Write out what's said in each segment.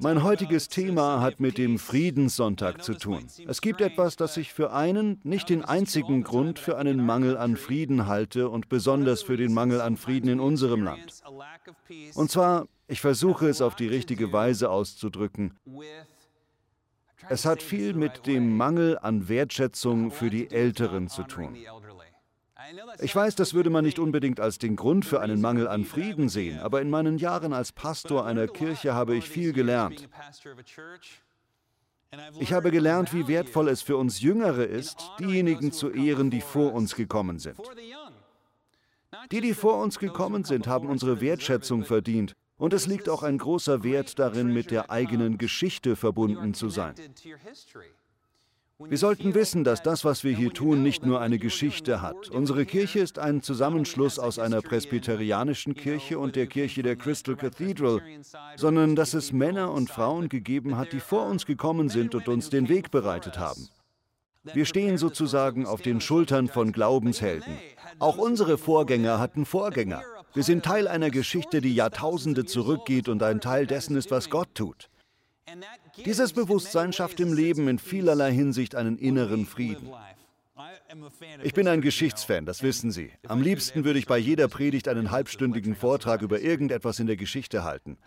Mein heutiges Thema hat mit dem Friedenssonntag zu tun. Es gibt etwas, das ich für einen, nicht den einzigen Grund für einen Mangel an Frieden halte und besonders für den Mangel an Frieden in unserem Land. Und zwar, ich versuche es auf die richtige Weise auszudrücken. Es hat viel mit dem Mangel an Wertschätzung für die Älteren zu tun. Ich weiß, das würde man nicht unbedingt als den Grund für einen Mangel an Frieden sehen, aber in meinen Jahren als Pastor einer Kirche habe ich viel gelernt. Ich habe gelernt, wie wertvoll es für uns Jüngere ist, diejenigen zu ehren, die vor uns gekommen sind. Die, die vor uns gekommen sind, haben unsere Wertschätzung verdient. Und es liegt auch ein großer Wert darin, mit der eigenen Geschichte verbunden zu sein. Wir sollten wissen, dass das, was wir hier tun, nicht nur eine Geschichte hat. Unsere Kirche ist ein Zusammenschluss aus einer presbyterianischen Kirche und der Kirche der Crystal Cathedral, sondern dass es Männer und Frauen gegeben hat, die vor uns gekommen sind und uns den Weg bereitet haben. Wir stehen sozusagen auf den Schultern von Glaubenshelden. Auch unsere Vorgänger hatten Vorgänger. Wir sind Teil einer Geschichte, die Jahrtausende zurückgeht und ein Teil dessen ist, was Gott tut. Dieses Bewusstsein schafft im Leben in vielerlei Hinsicht einen inneren Frieden. Ich bin ein Geschichtsfan, das wissen Sie. Am liebsten würde ich bei jeder Predigt einen halbstündigen Vortrag über irgendetwas in der Geschichte halten.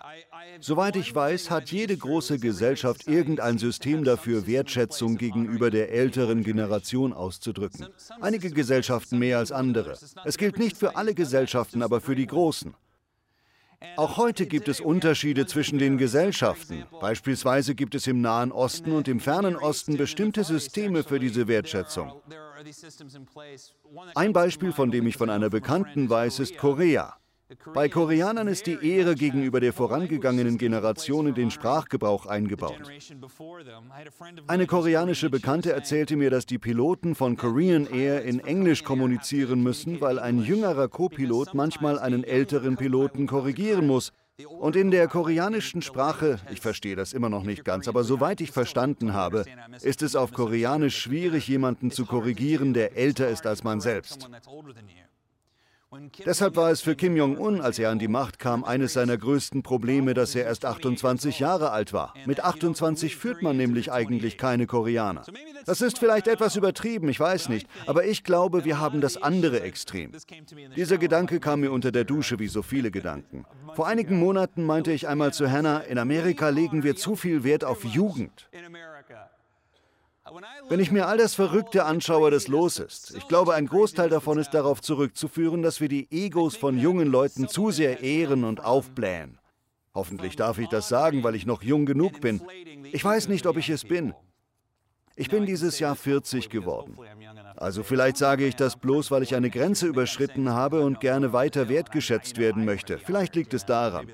Soweit ich weiß, hat jede große Gesellschaft irgendein System dafür, Wertschätzung gegenüber der älteren Generation auszudrücken. Einige Gesellschaften mehr als andere. Es gilt nicht für alle Gesellschaften, aber für die großen. Auch heute gibt es Unterschiede zwischen den Gesellschaften. Beispielsweise gibt es im Nahen Osten und im Fernen Osten bestimmte Systeme für diese Wertschätzung. Ein Beispiel, von dem ich von einer Bekannten weiß, ist Korea. Bei Koreanern ist die Ehre gegenüber der vorangegangenen Generation in den Sprachgebrauch eingebaut. Eine koreanische Bekannte erzählte mir, dass die Piloten von Korean Air in Englisch kommunizieren müssen, weil ein jüngerer Co-Pilot manchmal einen älteren Piloten korrigieren muss. Und in der koreanischen Sprache, ich verstehe das immer noch nicht ganz, aber soweit ich verstanden habe, ist es auf Koreanisch schwierig, jemanden zu korrigieren, der älter ist als man selbst. Deshalb war es für Kim Jong-un, als er an die Macht kam, eines seiner größten Probleme, dass er erst 28 Jahre alt war. Mit 28 führt man nämlich eigentlich keine Koreaner. Das ist vielleicht etwas übertrieben, ich weiß nicht, aber ich glaube, wir haben das andere Extrem. Dieser Gedanke kam mir unter der Dusche wie so viele Gedanken. Vor einigen Monaten meinte ich einmal zu Hannah, in Amerika legen wir zu viel Wert auf Jugend. Wenn ich mir all das Verrückte anschaue, das los ist, ich glaube, ein Großteil davon ist darauf zurückzuführen, dass wir die Egos von jungen Leuten zu sehr ehren und aufblähen. Hoffentlich darf ich das sagen, weil ich noch jung genug bin. Ich weiß nicht, ob ich es bin. Ich bin dieses Jahr 40 geworden. Also vielleicht sage ich das bloß, weil ich eine Grenze überschritten habe und gerne weiter wertgeschätzt werden möchte. Vielleicht liegt es daran.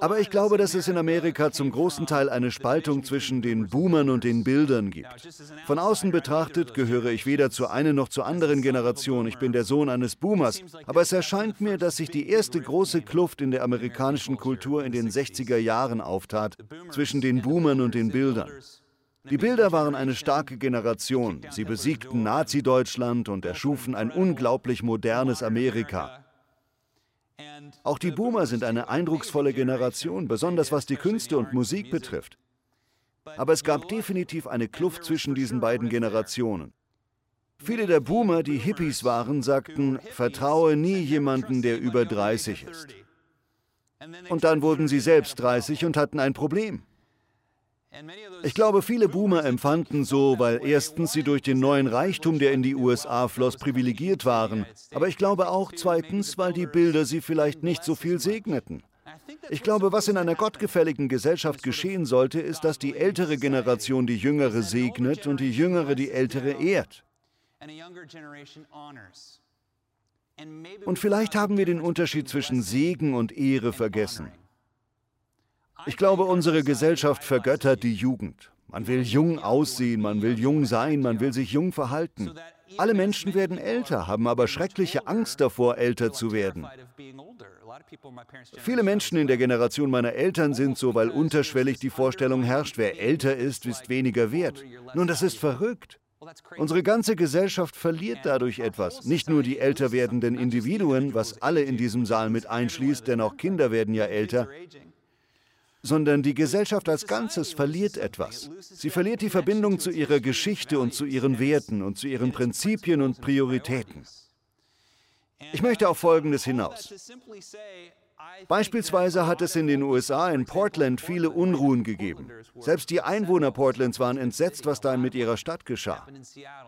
Aber ich glaube, dass es in Amerika zum großen Teil eine Spaltung zwischen den Boomern und den Bildern gibt. Von außen betrachtet gehöre ich weder zur einen noch zur anderen Generation. Ich bin der Sohn eines Boomers. Aber es erscheint mir, dass sich die erste große Kluft in der amerikanischen Kultur in den 60er Jahren auftat, zwischen den Boomern und den Bildern. Die Bilder waren eine starke Generation. Sie besiegten Nazi-Deutschland und erschufen ein unglaublich modernes Amerika. Auch die Boomer sind eine eindrucksvolle Generation, besonders was die Künste und Musik betrifft. Aber es gab definitiv eine Kluft zwischen diesen beiden Generationen. Viele der Boomer, die Hippies waren, sagten, vertraue nie jemanden, der über 30 ist. Und dann wurden sie selbst 30 und hatten ein Problem. Ich glaube, viele Boomer empfanden so, weil erstens sie durch den neuen Reichtum, der in die USA floss, privilegiert waren. Aber ich glaube auch zweitens, weil die Bilder sie vielleicht nicht so viel segneten. Ich glaube, was in einer gottgefälligen Gesellschaft geschehen sollte, ist, dass die ältere Generation die jüngere segnet und die jüngere die ältere ehrt. Und vielleicht haben wir den Unterschied zwischen Segen und Ehre vergessen. Ich glaube, unsere Gesellschaft vergöttert die Jugend. Man will jung aussehen, man will jung sein, man will sich jung verhalten. Alle Menschen werden älter, haben aber schreckliche Angst davor, älter zu werden. Viele Menschen in der Generation meiner Eltern sind so, weil unterschwellig die Vorstellung herrscht, wer älter ist, ist weniger wert. Nun, das ist verrückt. Unsere ganze Gesellschaft verliert dadurch etwas. Nicht nur die älter werdenden Individuen, was alle in diesem Saal mit einschließt, denn auch Kinder werden ja älter, sondern die Gesellschaft als Ganzes verliert etwas. Sie verliert die Verbindung zu ihrer Geschichte und zu ihren Werten und zu ihren Prinzipien und Prioritäten. Ich möchte auf Folgendes hinaus. Beispielsweise hat es in den USA in Portland viele Unruhen gegeben. Selbst die Einwohner Portlands waren entsetzt, was da mit ihrer Stadt geschah.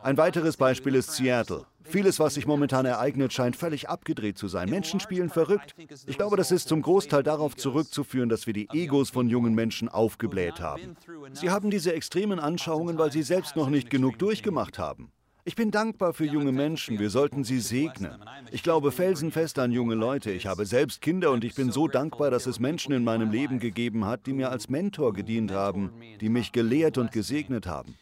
Ein weiteres Beispiel ist Seattle. Vieles, was sich momentan ereignet, scheint völlig abgedreht zu sein. Menschen spielen verrückt. Ich glaube, das ist zum Großteil darauf zurückzuführen, dass wir die Egos von jungen Menschen aufgebläht haben. Sie haben diese extremen Anschauungen, weil sie selbst noch nicht genug durchgemacht haben. Ich bin dankbar für junge Menschen, wir sollten sie segnen. Ich glaube felsenfest an junge Leute. Ich habe selbst Kinder und ich bin so dankbar, dass es Menschen in meinem Leben gegeben hat, die mir als Mentor gedient haben, die mich gelehrt und gesegnet haben.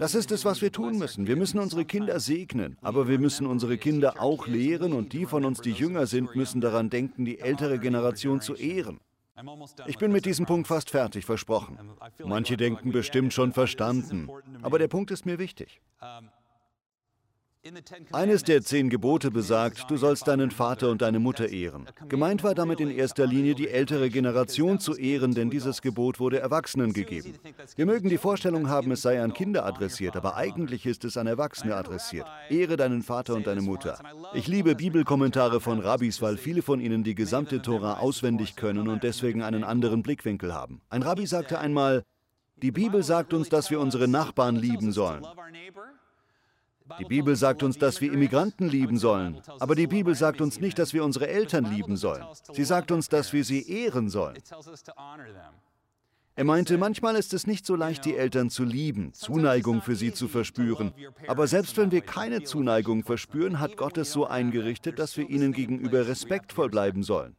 Das ist es, was wir tun müssen. Wir müssen unsere Kinder segnen, aber wir müssen unsere Kinder auch lehren und die von uns, die jünger sind, müssen daran denken, die ältere Generation zu ehren. Ich bin mit diesem Punkt fast fertig, versprochen. Manche denken bestimmt schon verstanden, aber der Punkt ist mir wichtig. Eines der zehn Gebote besagt, du sollst deinen Vater und deine Mutter ehren. Gemeint war damit in erster Linie die ältere Generation zu ehren, denn dieses Gebot wurde Erwachsenen gegeben. Wir mögen die Vorstellung haben, es sei an Kinder adressiert, aber eigentlich ist es an Erwachsene adressiert. Ehre deinen Vater und deine Mutter. Ich liebe Bibelkommentare von Rabbis, weil viele von ihnen die gesamte Tora auswendig können und deswegen einen anderen Blickwinkel haben. Ein Rabbi sagte einmal, die Bibel sagt uns, dass wir unsere Nachbarn lieben sollen. Die Bibel sagt uns, dass wir Immigranten lieben sollen, aber die Bibel sagt uns nicht, dass wir unsere Eltern lieben sollen. Sie sagt uns, dass wir sie ehren sollen. Er meinte, manchmal ist es nicht so leicht, die Eltern zu lieben, Zuneigung für sie zu verspüren. Aber selbst wenn wir keine Zuneigung verspüren, hat Gott es so eingerichtet, dass wir ihnen gegenüber respektvoll bleiben sollen.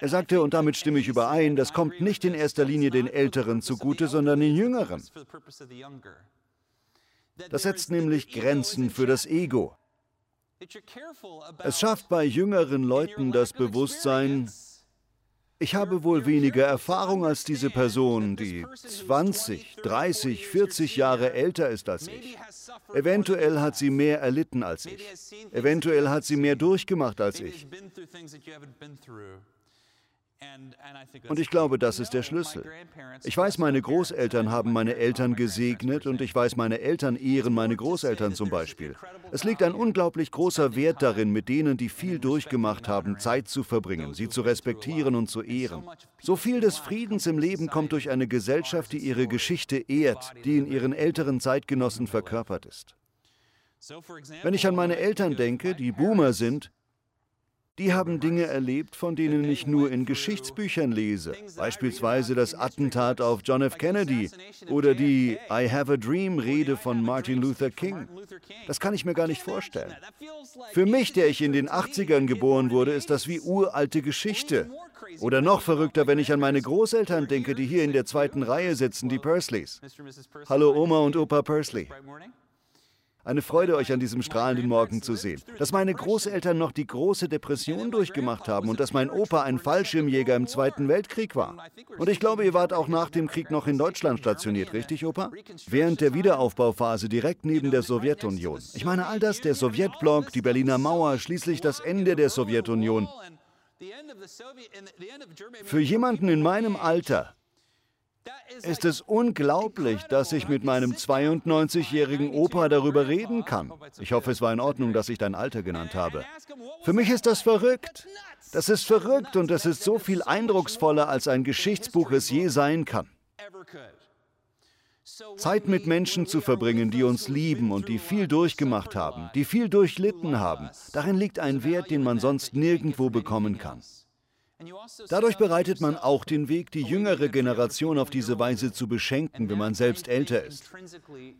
Er sagte, und damit stimme ich überein, das kommt nicht in erster Linie den Älteren zugute, sondern den Jüngeren. Das setzt nämlich Grenzen für das Ego. Es schafft bei jüngeren Leuten das Bewusstsein, ich habe wohl weniger Erfahrung als diese Person, die 20, 30, 40 Jahre älter ist als ich. Eventuell hat sie mehr erlitten als ich. Eventuell hat sie mehr durchgemacht als ich. Und ich glaube, das ist der Schlüssel. Ich weiß, meine Großeltern haben meine Eltern gesegnet und ich weiß, meine Eltern ehren meine Großeltern zum Beispiel. Es liegt ein unglaublich großer Wert darin, mit denen, die viel durchgemacht haben, Zeit zu verbringen, sie zu respektieren und zu ehren. So viel des Friedens im Leben kommt durch eine Gesellschaft, die ihre Geschichte ehrt, die in ihren älteren Zeitgenossen verkörpert ist. Wenn ich an meine Eltern denke, die Boomer sind, die haben Dinge erlebt, von denen ich nur in Geschichtsbüchern lese, beispielsweise das Attentat auf John F. Kennedy oder die I Have a Dream Rede von Martin Luther King. Das kann ich mir gar nicht vorstellen. Für mich, der ich in den 80ern geboren wurde, ist das wie uralte Geschichte. Oder noch verrückter, wenn ich an meine Großeltern denke, die hier in der zweiten Reihe sitzen, die Pursleys. Hallo Oma und Opa Pursley. Eine Freude, euch an diesem strahlenden Morgen zu sehen. Dass meine Großeltern noch die große Depression durchgemacht haben und dass mein Opa ein Fallschirmjäger im Zweiten Weltkrieg war. Und ich glaube, ihr wart auch nach dem Krieg noch in Deutschland stationiert, richtig, Opa? Während der Wiederaufbauphase direkt neben der Sowjetunion. Ich meine all das, der Sowjetblock, die Berliner Mauer, schließlich das Ende der Sowjetunion. Für jemanden in meinem Alter ist es unglaublich, dass ich mit meinem 92-jährigen Opa darüber reden kann. Ich hoffe, es war in Ordnung, dass ich dein Alter genannt habe. Für mich ist das verrückt. Das ist verrückt und es ist so viel eindrucksvoller, als ein Geschichtsbuch es je sein kann. Zeit mit Menschen zu verbringen, die uns lieben und die viel durchgemacht haben, die viel durchlitten haben, darin liegt ein Wert, den man sonst nirgendwo bekommen kann. Dadurch bereitet man auch den Weg, die jüngere Generation auf diese Weise zu beschenken, wenn man selbst älter ist.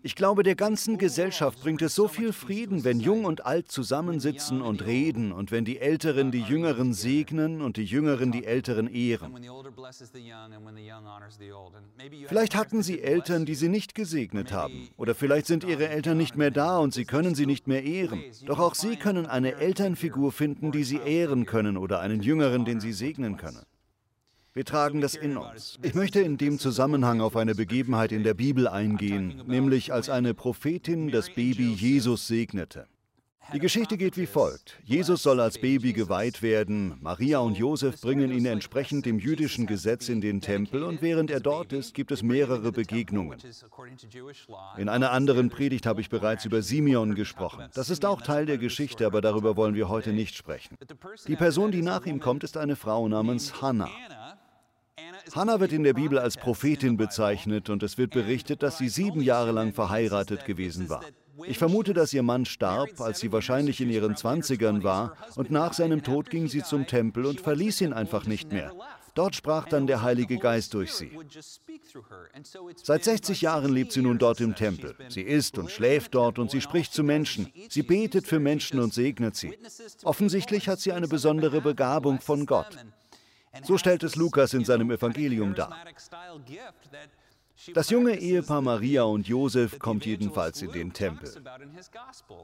Ich glaube, der ganzen Gesellschaft bringt es so viel Frieden, wenn Jung und Alt zusammensitzen und reden und wenn die Älteren die Jüngeren segnen und die Jüngeren die Älteren ehren. Vielleicht hatten sie Eltern, die sie nicht gesegnet haben. Oder vielleicht sind ihre Eltern nicht mehr da und sie können sie nicht mehr ehren. Doch auch sie können eine Elternfigur finden, die sie ehren können oder einen Jüngeren, den sie segnen segnen können. Wir tragen das in uns. Ich möchte in dem Zusammenhang auf eine Begebenheit in der Bibel eingehen, nämlich als eine Prophetin das Baby Jesus segnete. Die Geschichte geht wie folgt. Jesus soll als Baby geweiht werden. Maria und Josef bringen ihn entsprechend dem jüdischen Gesetz in den Tempel und während er dort ist, gibt es mehrere Begegnungen. In einer anderen Predigt habe ich bereits über Simeon gesprochen. Das ist auch Teil der Geschichte, aber darüber wollen wir heute nicht sprechen. Die Person, die nach ihm kommt, ist eine Frau namens Hannah. Hannah wird in der Bibel als Prophetin bezeichnet und es wird berichtet, dass sie sieben Jahre lang verheiratet gewesen war. Ich vermute, dass ihr Mann starb, als sie wahrscheinlich in ihren Zwanzigern war, und nach seinem Tod ging sie zum Tempel und verließ ihn einfach nicht mehr. Dort sprach dann der Heilige Geist durch sie. Seit 60 Jahren lebt sie nun dort im Tempel. Sie isst und schläft dort und sie spricht zu Menschen. Sie betet für Menschen und segnet sie. Offensichtlich hat sie eine besondere Begabung von Gott. So stellt es Lukas in seinem Evangelium dar. Das junge Ehepaar Maria und Josef kommt jedenfalls in den Tempel.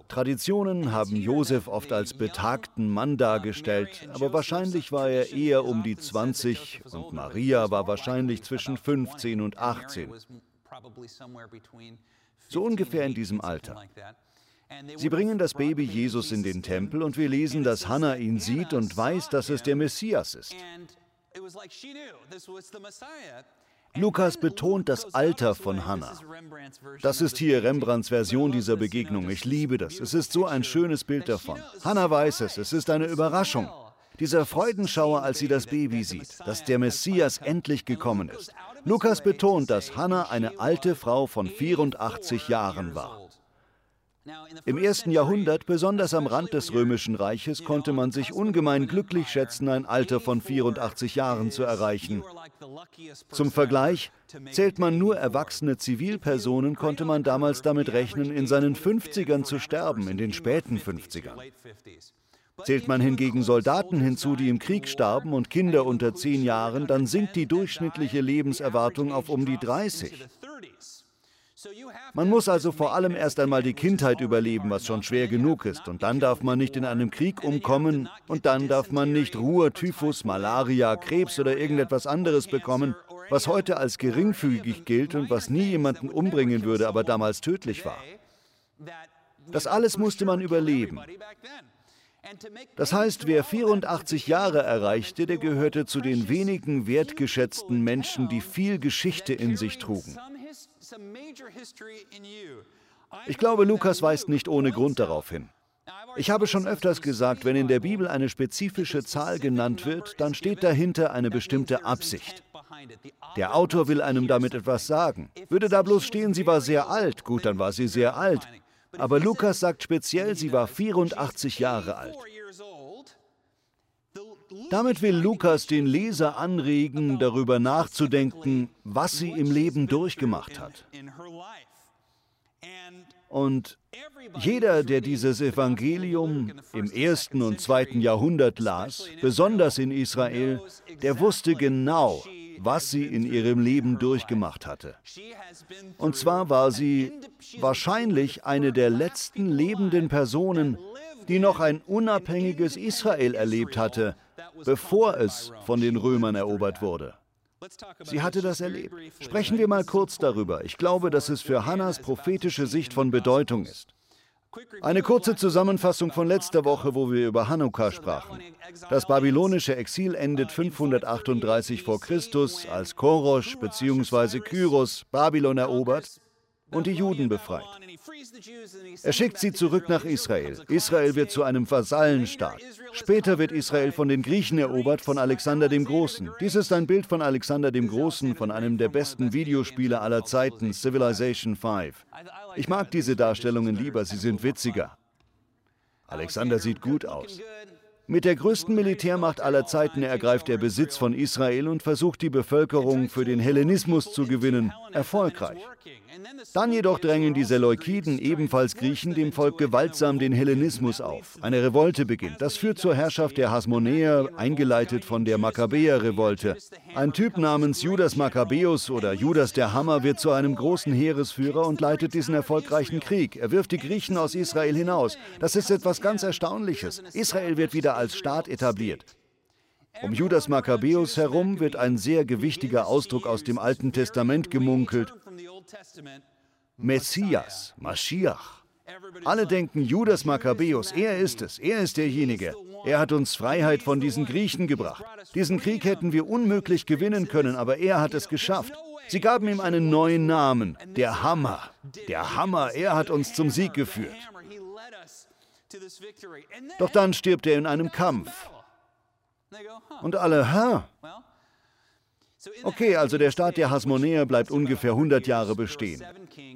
Traditionen haben Josef oft als betagten Mann dargestellt, aber wahrscheinlich war er eher um die 20 und Maria war wahrscheinlich zwischen 15 und 18. So ungefähr in diesem Alter. Sie bringen das Baby Jesus in den Tempel und wir lesen, dass Hannah ihn sieht und weiß, dass es der Messias ist. Lukas betont das Alter von Hannah. Das ist hier Rembrandts Version dieser Begegnung. Ich liebe das. Es ist so ein schönes Bild davon. Hannah weiß es. Es ist eine Überraschung. Dieser Freudenschauer, als sie das Baby sieht, dass der Messias endlich gekommen ist. Lukas betont, dass Hannah eine alte Frau von 84 Jahren war. Im ersten Jahrhundert, besonders am Rand des Römischen Reiches, konnte man sich ungemein glücklich schätzen, ein Alter von 84 Jahren zu erreichen. Zum Vergleich, zählt man nur erwachsene Zivilpersonen, konnte man damals damit rechnen, in seinen 50ern zu sterben, in den späten 50ern. Zählt man hingegen Soldaten hinzu, die im Krieg starben und Kinder unter 10 Jahren, dann sinkt die durchschnittliche Lebenserwartung auf um die 30. Man muss also vor allem erst einmal die Kindheit überleben, was schon schwer genug ist. Und dann darf man nicht in einem Krieg umkommen. Und dann darf man nicht Ruhr, Typhus, Malaria, Krebs oder irgendetwas anderes bekommen, was heute als geringfügig gilt und was nie jemanden umbringen würde, aber damals tödlich war. Das alles musste man überleben. Das heißt, wer 84 Jahre erreichte, der gehörte zu den wenigen wertgeschätzten Menschen, die viel Geschichte in sich trugen. Ich glaube, Lukas weist nicht ohne Grund darauf hin. Ich habe schon öfters gesagt, wenn in der Bibel eine spezifische Zahl genannt wird, dann steht dahinter eine bestimmte Absicht. Der Autor will einem damit etwas sagen. Würde da bloß stehen, sie war sehr alt, gut, dann war sie sehr alt. Aber Lukas sagt speziell, sie war 84 Jahre alt. Damit will Lukas den Leser anregen, darüber nachzudenken, was sie im Leben durchgemacht hat. Und jeder, der dieses Evangelium im ersten und zweiten Jahrhundert las, besonders in Israel, der wusste genau, was sie in ihrem Leben durchgemacht hatte. Und zwar war sie wahrscheinlich eine der letzten lebenden Personen, die noch ein unabhängiges Israel erlebt hatte, bevor es von den Römern erobert wurde. Sie hatte das erlebt. Sprechen wir mal kurz darüber. Ich glaube, dass es für Hannas prophetische Sicht von Bedeutung ist. Eine kurze Zusammenfassung von letzter Woche, wo wir über Hanukkah sprachen. Das babylonische Exil endet 538 vor Christus, als Korosch bzw. Kyros Babylon erobert und die Juden befreit. Er schickt sie zurück nach Israel. Israel wird zu einem Vasallenstaat. Später wird Israel von den Griechen erobert, von Alexander dem Großen. Dies ist ein Bild von Alexander dem Großen, von einem der besten Videospiele aller Zeiten, Civilization 5. Ich mag diese Darstellungen lieber, sie sind witziger. Alexander sieht gut aus. Mit der größten Militärmacht aller Zeiten ergreift er Besitz von Israel und versucht die Bevölkerung für den Hellenismus zu gewinnen. Erfolgreich. Dann jedoch drängen die Seleukiden, ebenfalls Griechen, dem Volk gewaltsam den Hellenismus auf. Eine Revolte beginnt. Das führt zur Herrschaft der Hasmonäer, eingeleitet von der Makkabäer-Revolte. Ein Typ namens Judas Makkabäus oder Judas der Hammer wird zu einem großen Heeresführer und leitet diesen erfolgreichen Krieg. Er wirft die Griechen aus Israel hinaus. Das ist etwas ganz Erstaunliches. Israel wird wieder als Staat etabliert. Um Judas Makkabäus herum wird ein sehr gewichtiger Ausdruck aus dem Alten Testament gemunkelt. Messias, Maschiach. Alle denken, Judas Makkabäus, er ist es, er ist derjenige. Er hat uns Freiheit von diesen Griechen gebracht. Diesen Krieg hätten wir unmöglich gewinnen können, aber er hat es geschafft. Sie gaben ihm einen neuen Namen, der Hammer. Der Hammer, er hat uns zum Sieg geführt. Doch dann stirbt er in einem Kampf. Und alle, hä? Okay, also der Staat der Hasmonäer bleibt ungefähr 100 Jahre bestehen.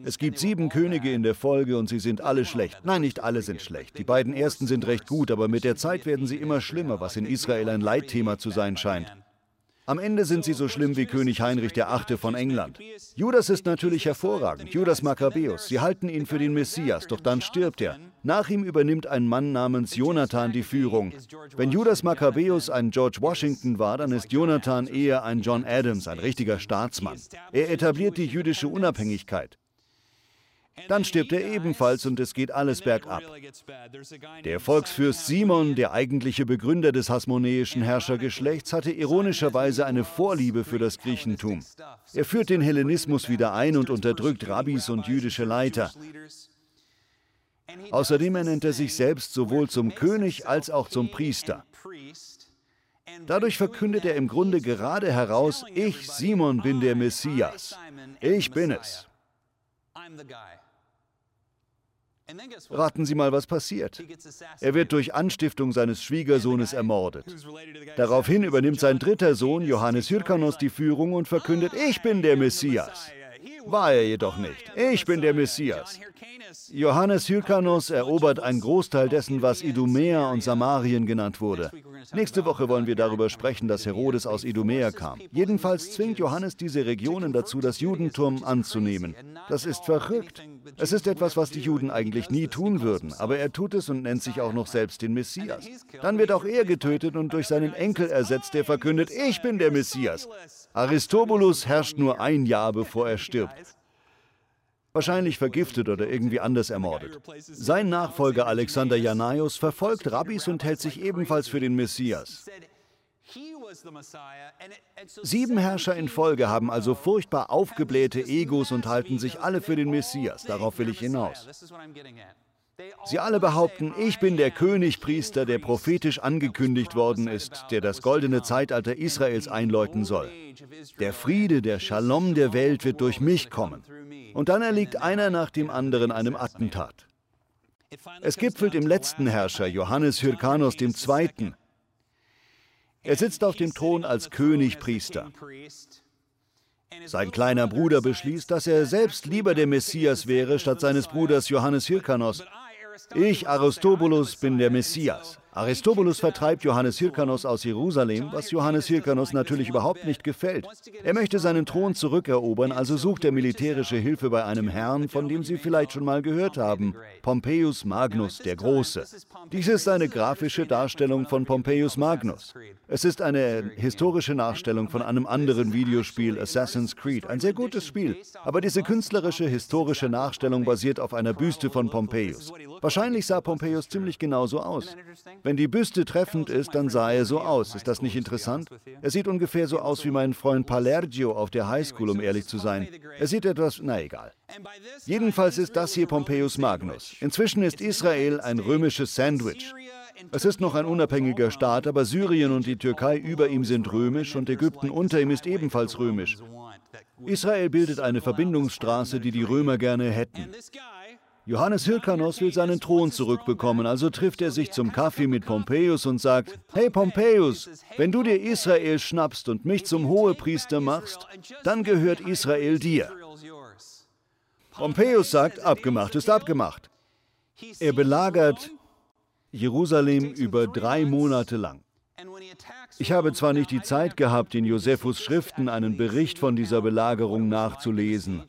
Es gibt sieben Könige in der Folge und sie sind alle schlecht. Nein, nicht alle sind schlecht. Die beiden ersten sind recht gut, aber mit der Zeit werden sie immer schlimmer, was in Israel ein Leitthema zu sein scheint. Am Ende sind sie so schlimm wie König Heinrich VIII. von England. Judas ist natürlich hervorragend, Judas Makkabäus. Sie halten ihn für den Messias, doch dann stirbt er. Nach ihm übernimmt ein Mann namens Jonathan die Führung. Wenn Judas Makkabäus ein George Washington war, dann ist Jonathan eher ein John Adams, ein richtiger Staatsmann. Er etabliert die jüdische Unabhängigkeit. Dann stirbt er ebenfalls und es geht alles bergab. Der Volksfürst Simon, der eigentliche Begründer des hasmonäischen Herrschergeschlechts, hatte ironischerweise eine Vorliebe für das Griechentum. Er führt den Hellenismus wieder ein und unterdrückt Rabbis und jüdische Leiter. Außerdem ernennt er sich selbst sowohl zum König als auch zum Priester. Dadurch verkündet er im Grunde gerade heraus, ich, Simon, bin der Messias. Ich bin es. Raten Sie mal, was passiert. Er wird durch Anstiftung seines Schwiegersohnes ermordet. Daraufhin übernimmt sein dritter Sohn, Johannes Hyrkanos, die Führung und verkündet, ich bin der Messias. War er jedoch nicht. Ich bin der Messias. Johannes Hyrkanos erobert einen Großteil dessen, was Idumea und Samarien genannt wurde. Nächste Woche wollen wir darüber sprechen, dass Herodes aus Idumea kam. Jedenfalls zwingt Johannes diese Regionen dazu, das Judentum anzunehmen. Das ist verrückt. Es ist etwas, was die Juden eigentlich nie tun würden, aber er tut es und nennt sich auch noch selbst den Messias. Dann wird auch er getötet und durch seinen Enkel ersetzt, der verkündet, ich bin der Messias. Aristobulus herrscht nur ein Jahr, bevor er stirbt. Wahrscheinlich vergiftet oder irgendwie anders ermordet. Sein Nachfolger Alexander Janaios verfolgt Rabbis und hält sich ebenfalls für den Messias. Sieben Herrscher in Folge haben also furchtbar aufgeblähte Egos und halten sich alle für den Messias. Darauf will ich hinaus. Sie alle behaupten, ich bin der Königpriester, der prophetisch angekündigt worden ist, der das goldene Zeitalter Israels einläuten soll. Der Friede, der Shalom der Welt wird durch mich kommen. Und dann erliegt einer nach dem anderen einem Attentat. Es gipfelt im letzten Herrscher, Johannes Hyrkanos II., er sitzt auf dem Thron als Königpriester. Sein kleiner Bruder beschließt, dass er selbst lieber der Messias wäre, statt seines Bruders Johannes Hyrkanos. Ich, Aristobulus, bin der Messias. Aristobulus vertreibt Johannes Hyrkanos aus Jerusalem, was Johannes Hyrkanos natürlich überhaupt nicht gefällt. Er möchte seinen Thron zurückerobern, also sucht er militärische Hilfe bei einem Herrn, von dem Sie vielleicht schon mal gehört haben, Pompeius Magnus der Große. Dies ist eine grafische Darstellung von Pompeius Magnus. Es ist eine historische Nachstellung von einem anderen Videospiel, Assassin's Creed, ein sehr gutes Spiel. Aber diese künstlerische, historische Nachstellung basiert auf einer Büste von Pompeius. Wahrscheinlich sah Pompeius ziemlich genauso aus. Wenn die Büste treffend ist, dann sah er so aus. Ist das nicht interessant? Er sieht ungefähr so aus wie mein Freund Palergio auf der Highschool, um ehrlich zu sein. Er sieht etwas, na egal. Jedenfalls ist das hier Pompeius Magnus. Inzwischen ist Israel ein römisches Sandwich. Es ist noch ein unabhängiger Staat, aber Syrien und die Türkei über ihm sind römisch und Ägypten unter ihm ist ebenfalls römisch. Israel bildet eine Verbindungsstraße, die die Römer gerne hätten. Johannes Hyrkanos will seinen Thron zurückbekommen, also trifft er sich zum Kaffee mit Pompeius und sagt, Hey Pompeius, wenn du dir Israel schnappst und mich zum Hohepriester machst, dann gehört Israel dir. Pompeius sagt, abgemacht ist abgemacht. Er belagert Jerusalem über drei Monate lang. Ich habe zwar nicht die Zeit gehabt, in Josephus Schriften einen Bericht von dieser Belagerung nachzulesen,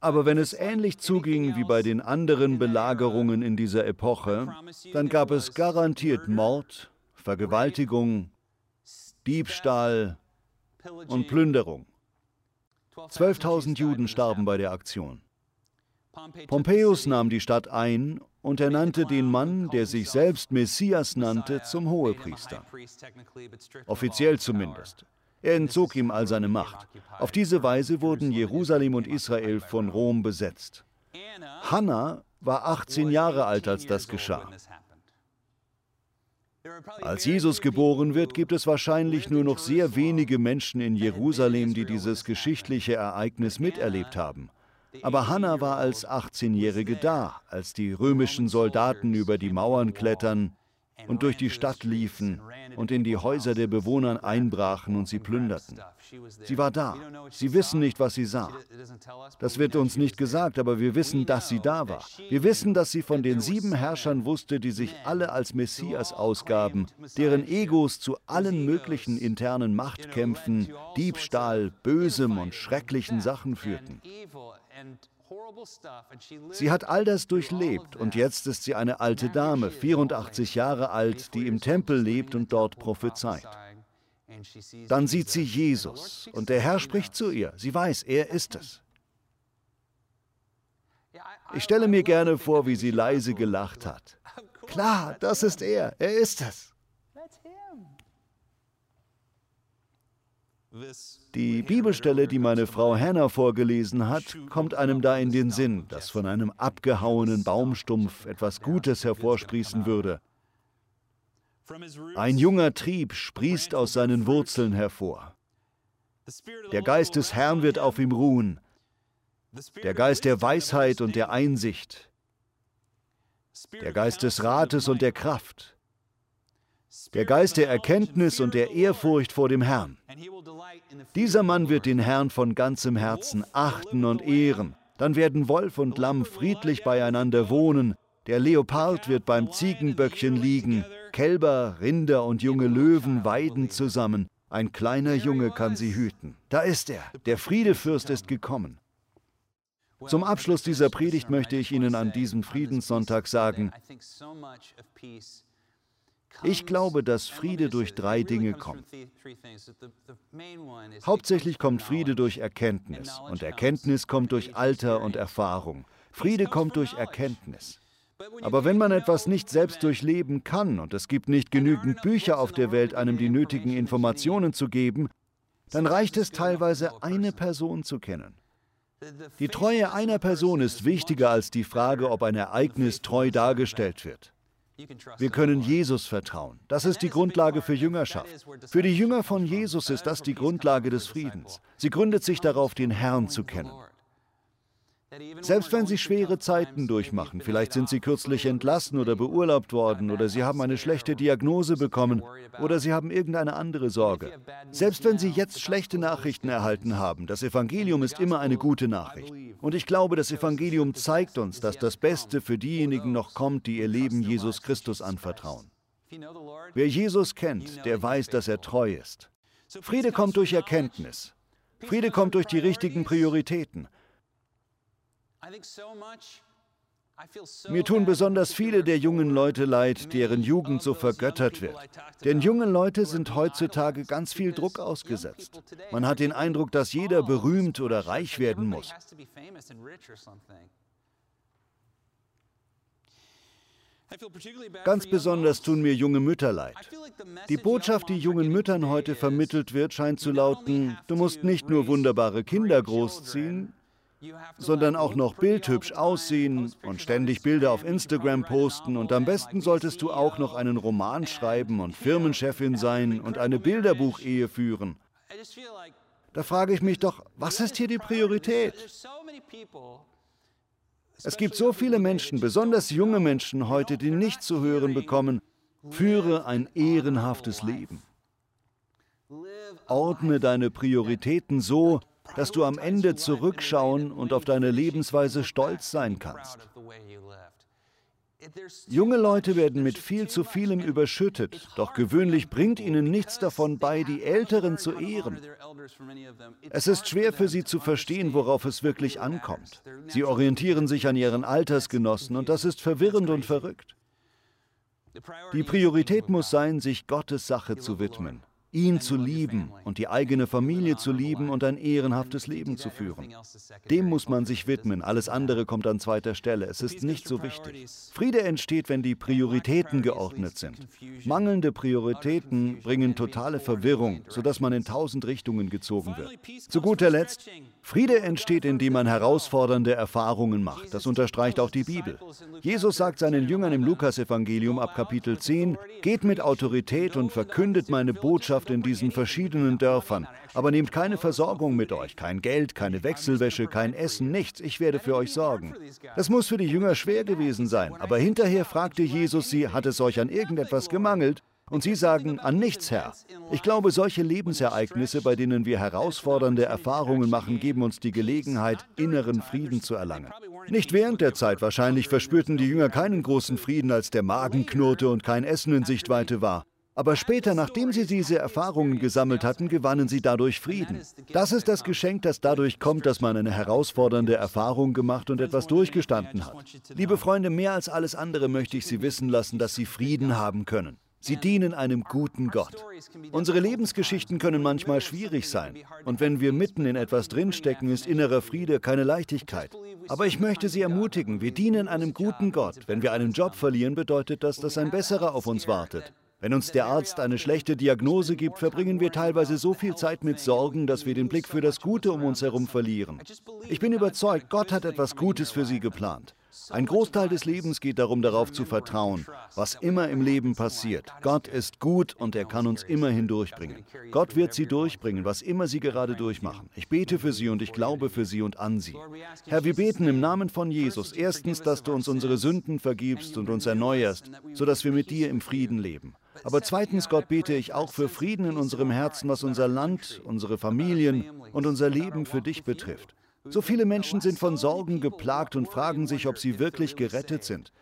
aber wenn es ähnlich zuging wie bei den anderen Belagerungen in dieser Epoche, dann gab es garantiert Mord, Vergewaltigung, Diebstahl und Plünderung. 12.000 Juden starben bei der Aktion. Pompeius nahm die Stadt ein und er nannte den Mann, der sich selbst Messias nannte, zum Hohepriester. Offiziell zumindest. Er entzog ihm all seine Macht. Auf diese Weise wurden Jerusalem und Israel von Rom besetzt. Hannah war 18 Jahre alt, als das geschah. Als Jesus geboren wird, gibt es wahrscheinlich nur noch sehr wenige Menschen in Jerusalem, die dieses geschichtliche Ereignis miterlebt haben. Aber Hannah war als 18-Jährige da, als die römischen Soldaten über die Mauern klettern und durch die Stadt liefen und in die Häuser der Bewohner einbrachen und sie plünderten. Sie war da. Sie wissen nicht, was sie sah. Das wird uns nicht gesagt, aber wir wissen, dass sie da war. Wir wissen, dass sie von den sieben Herrschern wusste, die sich alle als Messias ausgaben, deren Egos zu allen möglichen internen Machtkämpfen, Diebstahl, bösem und schrecklichen Sachen führten. Sie hat all das durchlebt und jetzt ist sie eine alte Dame, 84 Jahre alt, die im Tempel lebt und dort prophezeit. Dann sieht sie Jesus und der Herr spricht zu ihr. Sie weiß, er ist es. Ich stelle mir gerne vor, wie sie leise gelacht hat. Klar, das ist er, er ist es. Die Bibelstelle, die meine Frau Hannah vorgelesen hat, kommt einem da in den Sinn, dass von einem abgehauenen Baumstumpf etwas Gutes hervorsprießen würde. Ein junger Trieb sprießt aus seinen Wurzeln hervor. Der Geist des Herrn wird auf ihm ruhen, der Geist der Weisheit und der Einsicht, der Geist des Rates und der Kraft, der Geist der Erkenntnis und der Ehrfurcht vor dem Herrn. Dieser Mann wird den Herrn von ganzem Herzen achten und ehren. Dann werden Wolf und Lamm friedlich beieinander wohnen. Der Leopard wird beim Ziegenböckchen liegen. Kälber, Rinder und junge Löwen weiden zusammen. Ein kleiner Junge kann sie hüten. Da ist er. Der Friedefürst ist gekommen. Zum Abschluss dieser Predigt möchte ich Ihnen an diesem Friedenssonntag sagen, ich glaube, dass Friede durch drei Dinge kommt. Hauptsächlich kommt Friede durch Erkenntnis und Erkenntnis kommt durch Alter und Erfahrung. Friede kommt durch Erkenntnis. Aber wenn man etwas nicht selbst durchleben kann und es gibt nicht genügend Bücher auf der Welt, einem die nötigen Informationen zu geben, dann reicht es teilweise, eine Person zu kennen. Die Treue einer Person ist wichtiger als die Frage, ob ein Ereignis treu dargestellt wird. Wir können Jesus vertrauen. Das ist die Grundlage für Jüngerschaft. Für die Jünger von Jesus ist das die Grundlage des Friedens. Sie gründet sich darauf, den Herrn zu kennen. Selbst wenn Sie schwere Zeiten durchmachen, vielleicht sind Sie kürzlich entlassen oder beurlaubt worden oder Sie haben eine schlechte Diagnose bekommen oder Sie haben irgendeine andere Sorge. Selbst wenn Sie jetzt schlechte Nachrichten erhalten haben, das Evangelium ist immer eine gute Nachricht. Und ich glaube, das Evangelium zeigt uns, dass das Beste für diejenigen noch kommt, die ihr Leben Jesus Christus anvertrauen. Wer Jesus kennt, der weiß, dass er treu ist. Friede kommt durch Erkenntnis. Friede kommt durch die richtigen Prioritäten. Mir tun besonders viele der jungen Leute leid, deren Jugend so vergöttert wird. Denn junge Leute sind heutzutage ganz viel Druck ausgesetzt. Man hat den Eindruck, dass jeder berühmt oder reich werden muss. Ganz besonders tun mir junge Mütter leid. Die Botschaft, die jungen Müttern heute vermittelt wird, scheint zu lauten, du musst nicht nur wunderbare Kinder großziehen, sondern auch noch bildhübsch aussehen und ständig Bilder auf Instagram posten und am besten solltest du auch noch einen Roman schreiben und Firmenchefin sein und eine Bilderbuchehe führen. Da frage ich mich doch, was ist hier die Priorität? Es gibt so viele Menschen, besonders junge Menschen heute, die nicht zu hören bekommen, führe ein ehrenhaftes Leben. Ordne deine Prioritäten so, dass du am Ende zurückschauen und auf deine Lebensweise stolz sein kannst. Junge Leute werden mit viel zu vielem überschüttet, doch gewöhnlich bringt ihnen nichts davon bei, die Älteren zu ehren. Es ist schwer für sie zu verstehen, worauf es wirklich ankommt. Sie orientieren sich an ihren Altersgenossen und das ist verwirrend und verrückt. Die Priorität muss sein, sich Gottes Sache zu widmen. Ihn zu lieben und die eigene Familie zu lieben und ein ehrenhaftes Leben zu führen. Dem muss man sich widmen, alles andere kommt an zweiter Stelle. Es ist nicht so wichtig. Friede entsteht, wenn die Prioritäten geordnet sind. Mangelnde Prioritäten bringen totale Verwirrung, sodass man in tausend Richtungen gezogen wird. Zu guter Letzt, Friede entsteht, indem man herausfordernde Erfahrungen macht. Das unterstreicht auch die Bibel. Jesus sagt seinen Jüngern im Lukasevangelium ab Kapitel 10, Geht mit Autorität und verkündet meine Botschaft in diesen verschiedenen Dörfern, aber nehmt keine Versorgung mit euch, kein Geld, keine Wechselwäsche, kein Essen, nichts, ich werde für euch sorgen. Das muss für die Jünger schwer gewesen sein, aber hinterher fragte Jesus sie, hat es euch an irgendetwas gemangelt? Und sie sagen, an nichts, Herr. Ich glaube, solche Lebensereignisse, bei denen wir herausfordernde Erfahrungen machen, geben uns die Gelegenheit, inneren Frieden zu erlangen. Nicht während der Zeit wahrscheinlich verspürten die Jünger keinen großen Frieden, als der Magen knurrte und kein Essen in Sichtweite war. Aber später, nachdem sie diese Erfahrungen gesammelt hatten, gewannen sie dadurch Frieden. Das ist das Geschenk, das dadurch kommt, dass man eine herausfordernde Erfahrung gemacht und etwas durchgestanden hat. Liebe Freunde, mehr als alles andere möchte ich Sie wissen lassen, dass Sie Frieden haben können. Sie dienen einem guten Gott. Unsere Lebensgeschichten können manchmal schwierig sein. Und wenn wir mitten in etwas drinstecken, ist innerer Friede keine Leichtigkeit. Aber ich möchte Sie ermutigen, wir dienen einem guten Gott. Wenn wir einen Job verlieren, bedeutet das, dass ein besserer auf uns wartet. Wenn uns der Arzt eine schlechte Diagnose gibt, verbringen wir teilweise so viel Zeit mit Sorgen, dass wir den Blick für das Gute um uns herum verlieren. Ich bin überzeugt, Gott hat etwas Gutes für Sie geplant. Ein Großteil des Lebens geht darum, darauf zu vertrauen, was immer im Leben passiert. Gott ist gut und er kann uns immer hindurchbringen. Gott wird Sie durchbringen, was immer Sie gerade durchmachen. Ich bete für Sie und ich glaube für Sie und an Sie. Herr, wir beten im Namen von Jesus erstens, dass du uns unsere Sünden vergibst und uns erneuerst, sodass wir mit dir im Frieden leben. Aber zweitens, Gott, bete ich auch für Frieden in unserem Herzen, was unser Land, unsere Familien und unser Leben für dich betrifft. So viele Menschen sind von Sorgen geplagt und fragen sich, ob sie wirklich gerettet sind.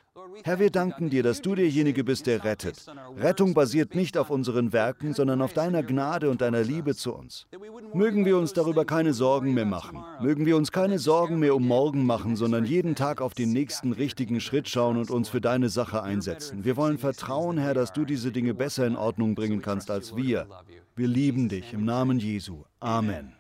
Herr, wir danken dir, dass du derjenige bist, der rettet. Rettung basiert nicht auf unseren Werken, sondern auf deiner Gnade und deiner Liebe zu uns. Mögen wir uns darüber keine Sorgen mehr machen. Mögen wir uns keine Sorgen mehr um morgen machen, sondern jeden Tag auf den nächsten richtigen Schritt schauen und uns für deine Sache einsetzen. Wir wollen vertrauen, Herr, dass du diese Dinge besser in Ordnung bringen kannst als wir. Wir lieben dich im Namen Jesu. Amen.